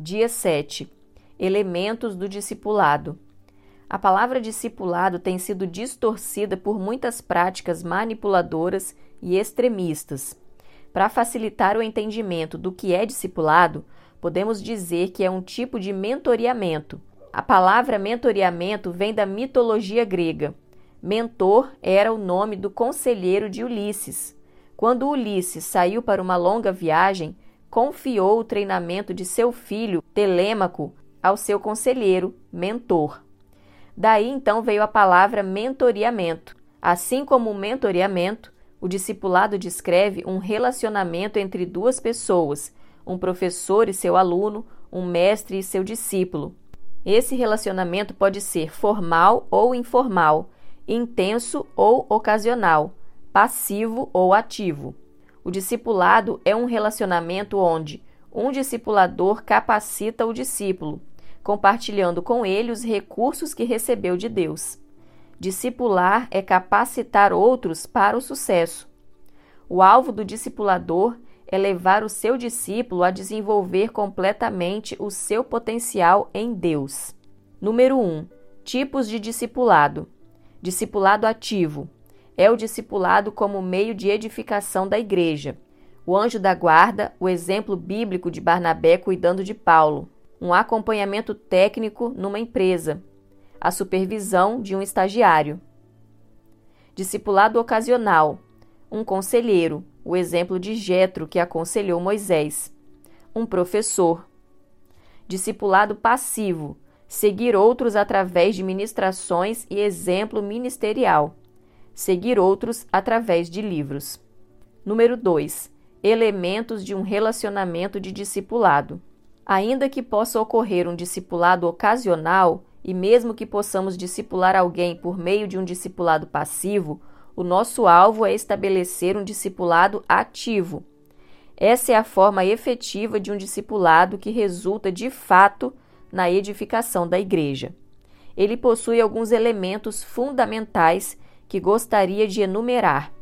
Dia 7. Elementos do discipulado. A palavra discipulado tem sido distorcida por muitas práticas manipuladoras e extremistas. Para facilitar o entendimento do que é discipulado, podemos dizer que é um tipo de mentoriamento. A palavra mentoriamento vem da mitologia grega. Mentor era o nome do conselheiro de Ulisses. Quando Ulisses saiu para uma longa viagem, confiou o treinamento de seu filho, Telêmaco, ao seu conselheiro, mentor. Daí então veio a palavra mentoriamento. Assim como o mentoriamento, o discipulado descreve um relacionamento entre duas pessoas, um professor e seu aluno, um mestre e seu discípulo. Esse relacionamento pode ser formal ou informal, intenso ou ocasional, passivo ou ativo. O discipulado é um relacionamento onde um discipulador capacita o discípulo, compartilhando com ele os recursos que recebeu de Deus. Discipular é capacitar outros para o sucesso. O alvo do discipulador é levar o seu discípulo a desenvolver completamente o seu potencial em Deus. Número 1. Tipos de discipulado. Discipulado ativo é o discipulado como meio de edificação da igreja. O anjo da guarda, o exemplo bíblico de Barnabé cuidando de Paulo. Um acompanhamento técnico numa empresa. A supervisão de um estagiário. Discipulado ocasional. Um conselheiro, o exemplo de Jetro que aconselhou Moisés. Um professor. Discipulado passivo. Seguir outros através de ministrações e exemplo ministerial seguir outros através de livros. Número 2. Elementos de um relacionamento de discipulado. Ainda que possa ocorrer um discipulado ocasional, e mesmo que possamos discipular alguém por meio de um discipulado passivo, o nosso alvo é estabelecer um discipulado ativo. Essa é a forma efetiva de um discipulado que resulta de fato na edificação da igreja. Ele possui alguns elementos fundamentais que gostaria de enumerar.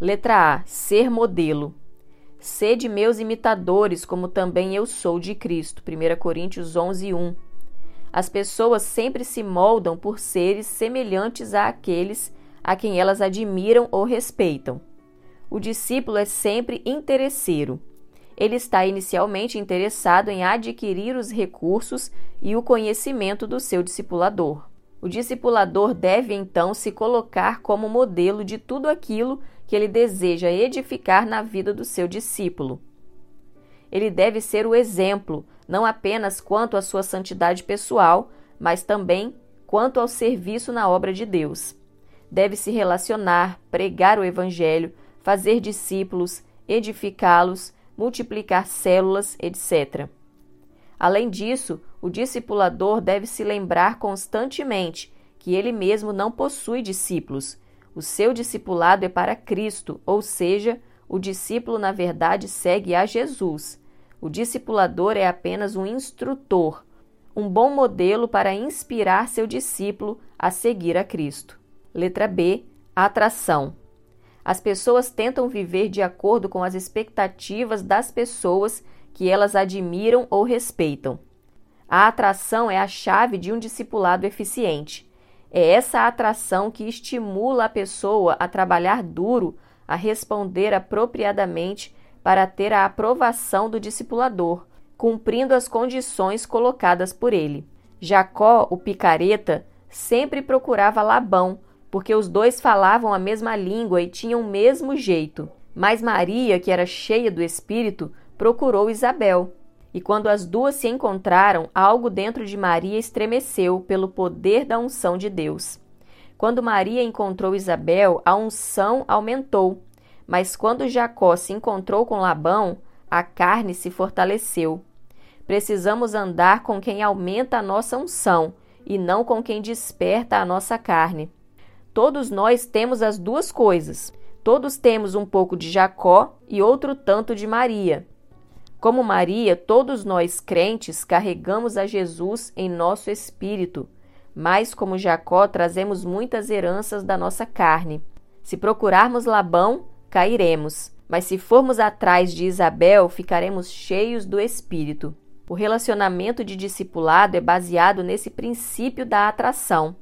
Letra A. Ser modelo. Sede meus imitadores, como também eu sou de Cristo. 1 Coríntios 11, 1. As pessoas sempre se moldam por seres semelhantes àqueles a quem elas admiram ou respeitam. O discípulo é sempre interesseiro. Ele está inicialmente interessado em adquirir os recursos e o conhecimento do seu discipulador. O discipulador deve então se colocar como modelo de tudo aquilo que ele deseja edificar na vida do seu discípulo. Ele deve ser o exemplo, não apenas quanto à sua santidade pessoal, mas também quanto ao serviço na obra de Deus. Deve se relacionar, pregar o Evangelho, fazer discípulos, edificá-los, multiplicar células, etc. Além disso, o discipulador deve se lembrar constantemente que ele mesmo não possui discípulos. O seu discipulado é para Cristo, ou seja, o discípulo, na verdade, segue a Jesus. O discipulador é apenas um instrutor, um bom modelo para inspirar seu discípulo a seguir a Cristo. Letra B. Atração. As pessoas tentam viver de acordo com as expectativas das pessoas que elas admiram ou respeitam. A atração é a chave de um discipulado eficiente. É essa atração que estimula a pessoa a trabalhar duro, a responder apropriadamente para ter a aprovação do discipulador, cumprindo as condições colocadas por ele. Jacó, o picareta, sempre procurava Labão, porque os dois falavam a mesma língua e tinham o mesmo jeito. Mas Maria, que era cheia do espírito, procurou Isabel. E quando as duas se encontraram, algo dentro de Maria estremeceu pelo poder da unção de Deus. Quando Maria encontrou Isabel, a unção aumentou. Mas quando Jacó se encontrou com Labão, a carne se fortaleceu. Precisamos andar com quem aumenta a nossa unção e não com quem desperta a nossa carne. Todos nós temos as duas coisas. Todos temos um pouco de Jacó e outro tanto de Maria. Como Maria, todos nós crentes carregamos a Jesus em nosso espírito, mas como Jacó, trazemos muitas heranças da nossa carne. Se procurarmos Labão, cairemos, mas se formos atrás de Isabel, ficaremos cheios do espírito. O relacionamento de discipulado é baseado nesse princípio da atração.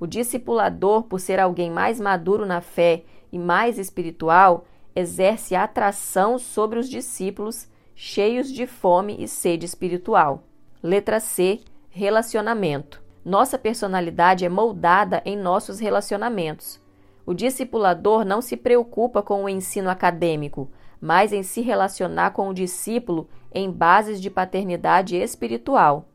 O discipulador, por ser alguém mais maduro na fé e mais espiritual, exerce atração sobre os discípulos cheios de fome e sede espiritual. Letra C. Relacionamento. Nossa personalidade é moldada em nossos relacionamentos. O discipulador não se preocupa com o ensino acadêmico, mas em se relacionar com o discípulo em bases de paternidade espiritual.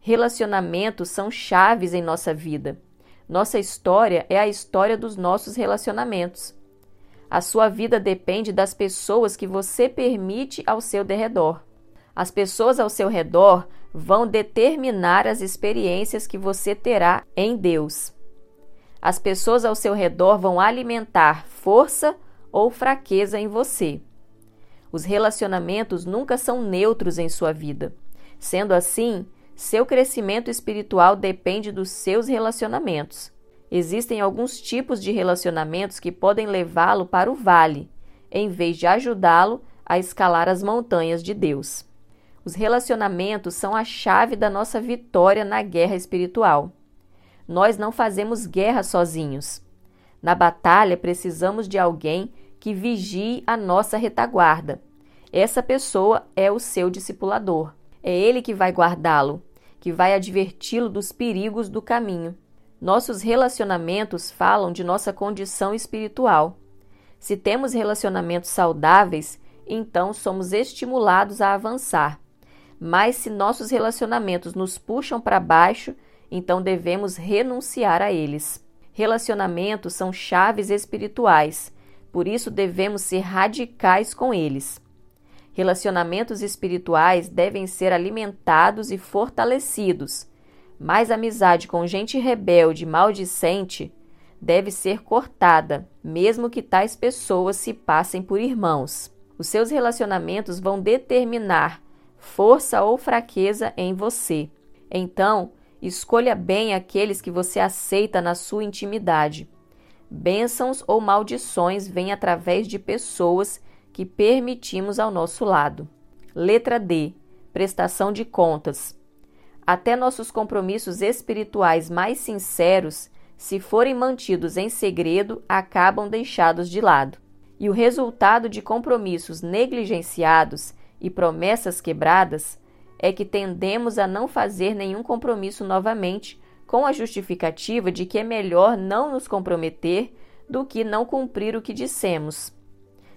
Relacionamentos são chaves em nossa vida. Nossa história é a história dos nossos relacionamentos. A sua vida depende das pessoas que você permite ao seu derredor. As pessoas ao seu redor vão determinar as experiências que você terá em Deus. As pessoas ao seu redor vão alimentar força ou fraqueza em você. Os relacionamentos nunca são neutros em sua vida. Sendo assim, seu crescimento espiritual depende dos seus relacionamentos. Existem alguns tipos de relacionamentos que podem levá-lo para o vale, em vez de ajudá-lo a escalar as montanhas de Deus. Os relacionamentos são a chave da nossa vitória na guerra espiritual. Nós não fazemos guerra sozinhos. Na batalha, precisamos de alguém que vigie a nossa retaguarda. Essa pessoa é o seu discipulador. É ele que vai guardá-lo, que vai adverti-lo dos perigos do caminho. Nossos relacionamentos falam de nossa condição espiritual. Se temos relacionamentos saudáveis, então somos estimulados a avançar. Mas se nossos relacionamentos nos puxam para baixo, então devemos renunciar a eles. Relacionamentos são chaves espirituais por isso devemos ser radicais com eles. Relacionamentos espirituais devem ser alimentados e fortalecidos, mas amizade com gente rebelde, maldicente, deve ser cortada, mesmo que tais pessoas se passem por irmãos. Os seus relacionamentos vão determinar força ou fraqueza em você. Então, escolha bem aqueles que você aceita na sua intimidade. Bênçãos ou maldições vêm através de pessoas que permitimos ao nosso lado. Letra D. Prestação de contas. Até nossos compromissos espirituais mais sinceros, se forem mantidos em segredo, acabam deixados de lado. E o resultado de compromissos negligenciados e promessas quebradas é que tendemos a não fazer nenhum compromisso novamente com a justificativa de que é melhor não nos comprometer do que não cumprir o que dissemos.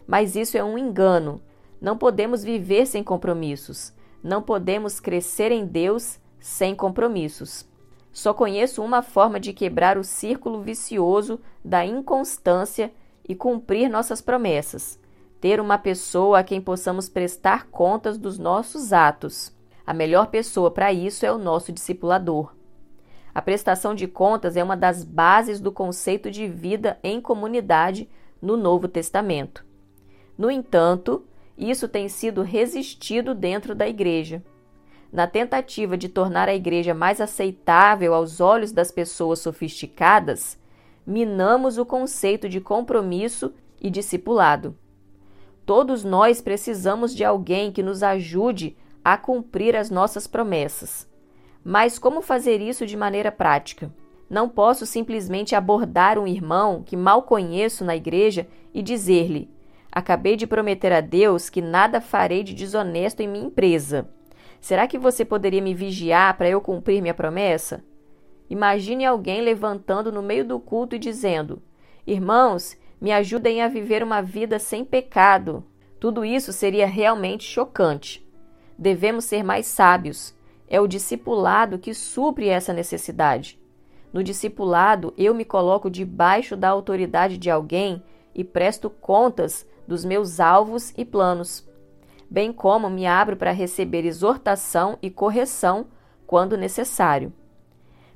Mas isso é um engano. Não podemos viver sem compromissos. Não podemos crescer em Deus sem compromissos. Só conheço uma forma de quebrar o círculo vicioso da inconstância e cumprir nossas promessas: ter uma pessoa a quem possamos prestar contas dos nossos atos. A melhor pessoa para isso é o nosso discipulador. A prestação de contas é uma das bases do conceito de vida em comunidade no Novo Testamento. No entanto, isso tem sido resistido dentro da Igreja. Na tentativa de tornar a Igreja mais aceitável aos olhos das pessoas sofisticadas, minamos o conceito de compromisso e discipulado. Todos nós precisamos de alguém que nos ajude a cumprir as nossas promessas. Mas como fazer isso de maneira prática? Não posso simplesmente abordar um irmão que mal conheço na igreja e dizer-lhe: Acabei de prometer a Deus que nada farei de desonesto em minha empresa. Será que você poderia me vigiar para eu cumprir minha promessa? Imagine alguém levantando no meio do culto e dizendo: Irmãos, me ajudem a viver uma vida sem pecado. Tudo isso seria realmente chocante. Devemos ser mais sábios é o discipulado que supre essa necessidade. No discipulado, eu me coloco debaixo da autoridade de alguém e presto contas dos meus alvos e planos, bem como me abro para receber exortação e correção quando necessário.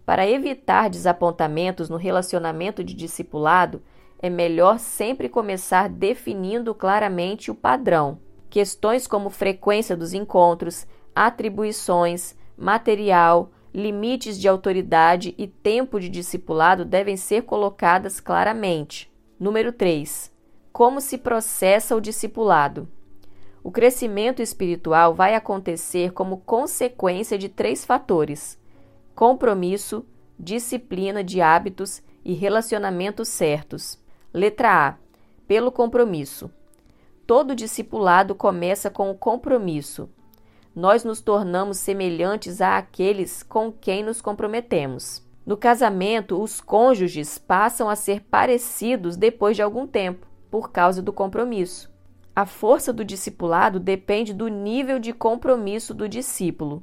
Para evitar desapontamentos no relacionamento de discipulado, é melhor sempre começar definindo claramente o padrão. Questões como frequência dos encontros, atribuições, material, limites de autoridade e tempo de discipulado devem ser colocadas claramente. Número 3. Como se processa o discipulado? O crescimento espiritual vai acontecer como consequência de três fatores: compromisso, disciplina de hábitos e relacionamentos certos. Letra A. Pelo compromisso. Todo discipulado começa com o compromisso. Nós nos tornamos semelhantes a aqueles com quem nos comprometemos. No casamento, os cônjuges passam a ser parecidos depois de algum tempo, por causa do compromisso. A força do discipulado depende do nível de compromisso do discípulo.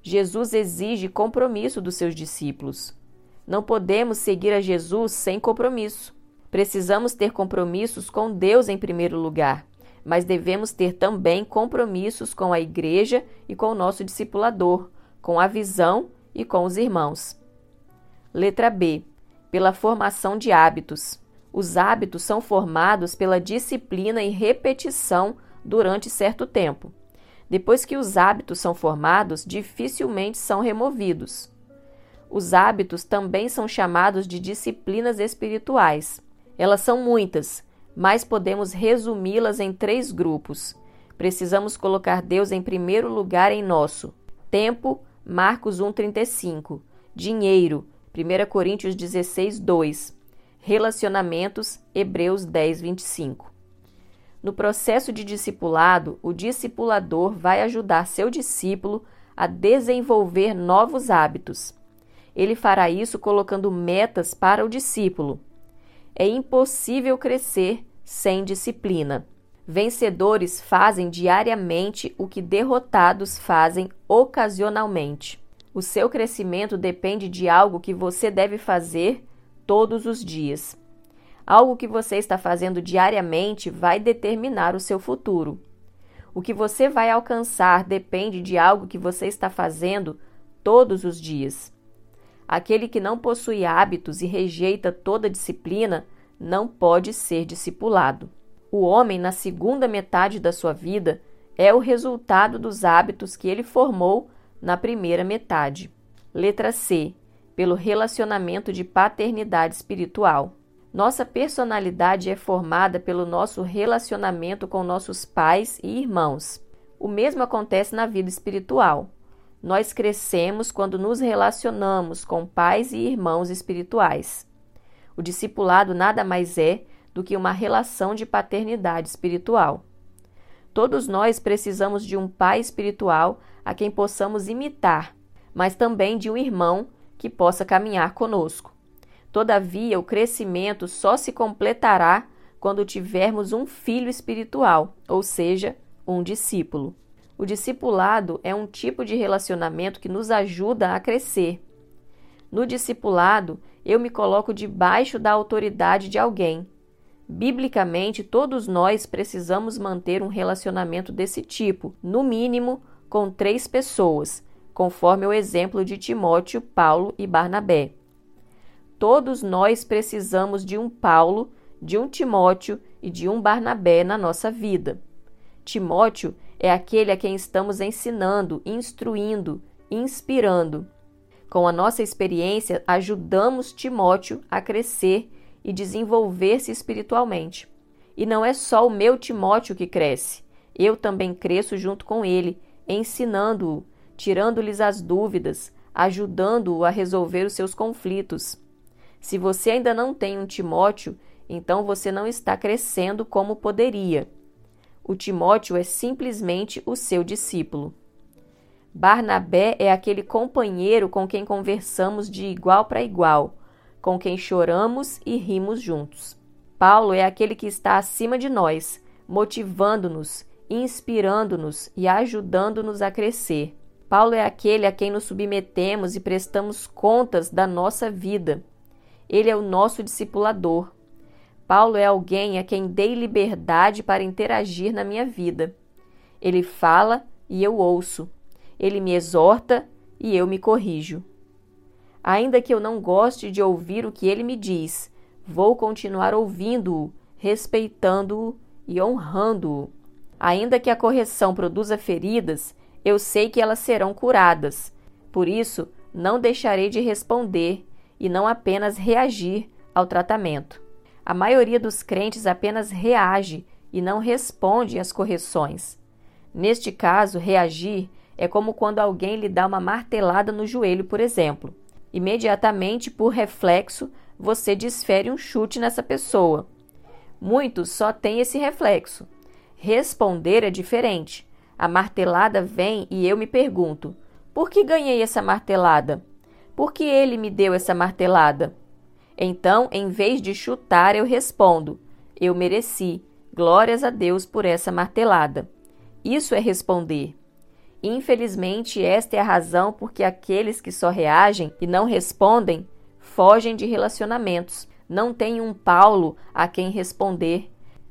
Jesus exige compromisso dos seus discípulos. Não podemos seguir a Jesus sem compromisso. Precisamos ter compromissos com Deus em primeiro lugar, mas devemos ter também compromissos com a igreja e com o nosso discipulador, com a visão e com os irmãos. Letra B. Pela formação de hábitos. Os hábitos são formados pela disciplina e repetição durante certo tempo. Depois que os hábitos são formados, dificilmente são removidos. Os hábitos também são chamados de disciplinas espirituais. Elas são muitas, mas podemos resumi-las em três grupos. Precisamos colocar Deus em primeiro lugar em nosso tempo, Marcos 1:35, dinheiro, 1 Coríntios 16, 2, Relacionamentos, Hebreus 10, 25. No processo de discipulado, o discipulador vai ajudar seu discípulo a desenvolver novos hábitos. Ele fará isso colocando metas para o discípulo. É impossível crescer sem disciplina. Vencedores fazem diariamente o que derrotados fazem ocasionalmente. O seu crescimento depende de algo que você deve fazer todos os dias. Algo que você está fazendo diariamente vai determinar o seu futuro. O que você vai alcançar depende de algo que você está fazendo todos os dias. Aquele que não possui hábitos e rejeita toda disciplina não pode ser discipulado. O homem, na segunda metade da sua vida, é o resultado dos hábitos que ele formou na primeira metade. Letra C pelo relacionamento de paternidade espiritual. Nossa personalidade é formada pelo nosso relacionamento com nossos pais e irmãos. O mesmo acontece na vida espiritual. Nós crescemos quando nos relacionamos com pais e irmãos espirituais. O discipulado nada mais é do que uma relação de paternidade espiritual. Todos nós precisamos de um pai espiritual a quem possamos imitar, mas também de um irmão que possa caminhar conosco. Todavia, o crescimento só se completará quando tivermos um filho espiritual, ou seja, um discípulo. O discipulado é um tipo de relacionamento que nos ajuda a crescer. No discipulado, eu me coloco debaixo da autoridade de alguém. Biblicamente, todos nós precisamos manter um relacionamento desse tipo, no mínimo com três pessoas, conforme o exemplo de Timóteo, Paulo e Barnabé. Todos nós precisamos de um Paulo, de um Timóteo e de um Barnabé na nossa vida. Timóteo é aquele a quem estamos ensinando, instruindo, inspirando. Com a nossa experiência, ajudamos Timóteo a crescer e desenvolver-se espiritualmente. E não é só o meu Timóteo que cresce, eu também cresço junto com ele, ensinando-o tirando-lhes as dúvidas, ajudando-o a resolver os seus conflitos. Se você ainda não tem um Timóteo, então você não está crescendo como poderia. O Timóteo é simplesmente o seu discípulo. Barnabé é aquele companheiro com quem conversamos de igual para igual, com quem choramos e rimos juntos. Paulo é aquele que está acima de nós, motivando-nos, inspirando-nos e ajudando-nos a crescer. Paulo é aquele a quem nos submetemos e prestamos contas da nossa vida. Ele é o nosso discipulador. Paulo é alguém a quem dei liberdade para interagir na minha vida. Ele fala e eu ouço. Ele me exorta e eu me corrijo. Ainda que eu não goste de ouvir o que ele me diz, vou continuar ouvindo-o, respeitando-o e honrando-o. Ainda que a correção produza feridas, eu sei que elas serão curadas. Por isso, não deixarei de responder e não apenas reagir ao tratamento. A maioria dos crentes apenas reage e não responde às correções. Neste caso, reagir é como quando alguém lhe dá uma martelada no joelho, por exemplo. Imediatamente, por reflexo, você desfere um chute nessa pessoa. Muitos só têm esse reflexo. Responder é diferente. A martelada vem e eu me pergunto: por que ganhei essa martelada? Por que ele me deu essa martelada? Então, em vez de chutar, eu respondo: eu mereci. Glórias a Deus por essa martelada. Isso é responder. Infelizmente, esta é a razão por que aqueles que só reagem e não respondem fogem de relacionamentos. Não tem um Paulo a quem responder,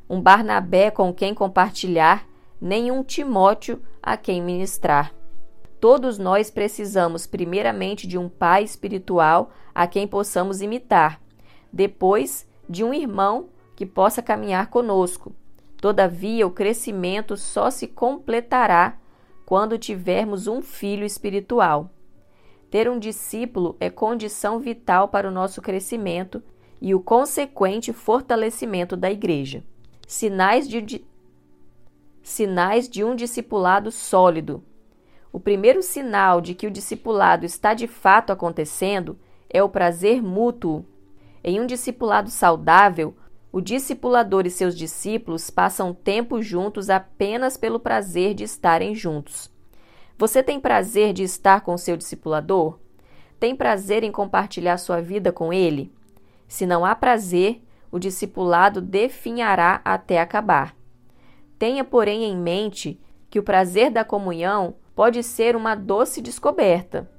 um Barnabé com quem compartilhar, nem um Timóteo a quem ministrar. Todos nós precisamos, primeiramente, de um pai espiritual a quem possamos imitar, depois, de um irmão que possa caminhar conosco. Todavia, o crescimento só se completará quando tivermos um filho espiritual. Ter um discípulo é condição vital para o nosso crescimento e o consequente fortalecimento da igreja. Sinais de, sinais de um discipulado sólido. O primeiro sinal de que o discipulado está de fato acontecendo é o prazer mútuo. Em um discipulado saudável, o discipulador e seus discípulos passam tempo juntos apenas pelo prazer de estarem juntos. Você tem prazer de estar com seu discipulador? Tem prazer em compartilhar sua vida com ele? Se não há prazer, o discipulado definhará até acabar. Tenha, porém, em mente que o prazer da comunhão pode ser uma doce descoberta.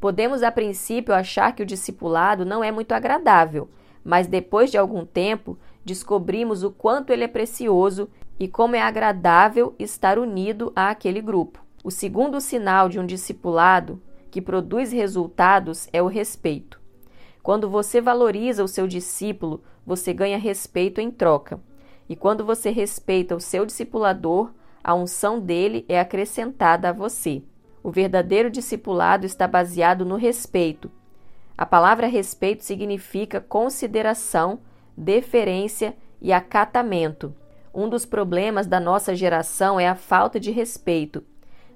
Podemos, a princípio, achar que o discipulado não é muito agradável, mas depois de algum tempo descobrimos o quanto ele é precioso e como é agradável estar unido àquele grupo. O segundo sinal de um discipulado que produz resultados é o respeito. Quando você valoriza o seu discípulo, você ganha respeito em troca. E quando você respeita o seu discipulador, a unção dele é acrescentada a você. O verdadeiro discipulado está baseado no respeito. A palavra respeito significa consideração deferência e acatamento. Um dos problemas da nossa geração é a falta de respeito.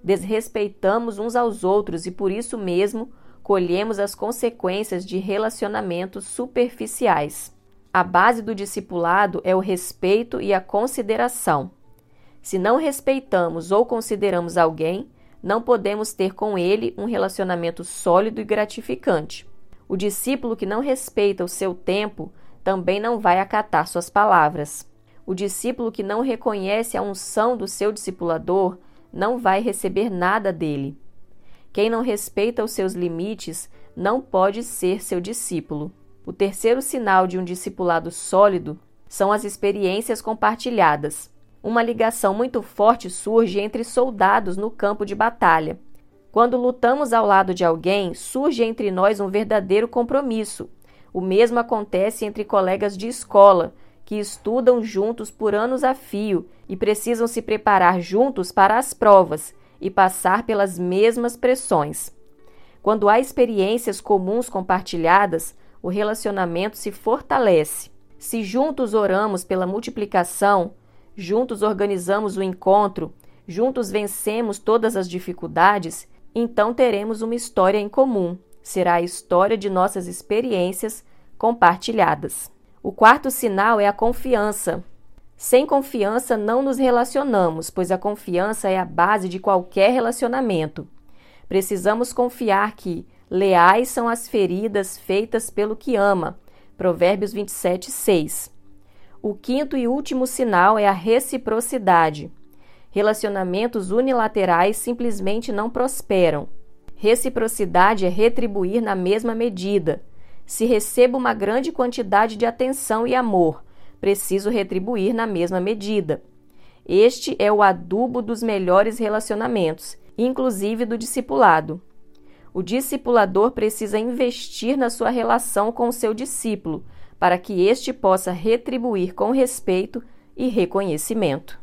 Desrespeitamos uns aos outros e por isso mesmo colhemos as consequências de relacionamentos superficiais. A base do discipulado é o respeito e a consideração. Se não respeitamos ou consideramos alguém, não podemos ter com ele um relacionamento sólido e gratificante. O discípulo que não respeita o seu tempo também não vai acatar suas palavras. O discípulo que não reconhece a unção do seu discipulador não vai receber nada dele. Quem não respeita os seus limites não pode ser seu discípulo. O terceiro sinal de um discipulado sólido são as experiências compartilhadas. Uma ligação muito forte surge entre soldados no campo de batalha. Quando lutamos ao lado de alguém, surge entre nós um verdadeiro compromisso, o mesmo acontece entre colegas de escola, que estudam juntos por anos a fio e precisam se preparar juntos para as provas e passar pelas mesmas pressões. Quando há experiências comuns compartilhadas, o relacionamento se fortalece. Se juntos oramos pela multiplicação, juntos organizamos o encontro, juntos vencemos todas as dificuldades, então teremos uma história em comum será a história de nossas experiências compartilhadas. O quarto sinal é a confiança. Sem confiança não nos relacionamos, pois a confiança é a base de qualquer relacionamento. Precisamos confiar que leais são as feridas feitas pelo que ama. Provérbios 27, 6. O quinto e último sinal é a reciprocidade. Relacionamentos unilaterais simplesmente não prosperam. Reciprocidade é retribuir na mesma medida. Se recebo uma grande quantidade de atenção e amor, preciso retribuir na mesma medida. Este é o adubo dos melhores relacionamentos, inclusive do discipulado. O discipulador precisa investir na sua relação com o seu discípulo, para que este possa retribuir com respeito e reconhecimento.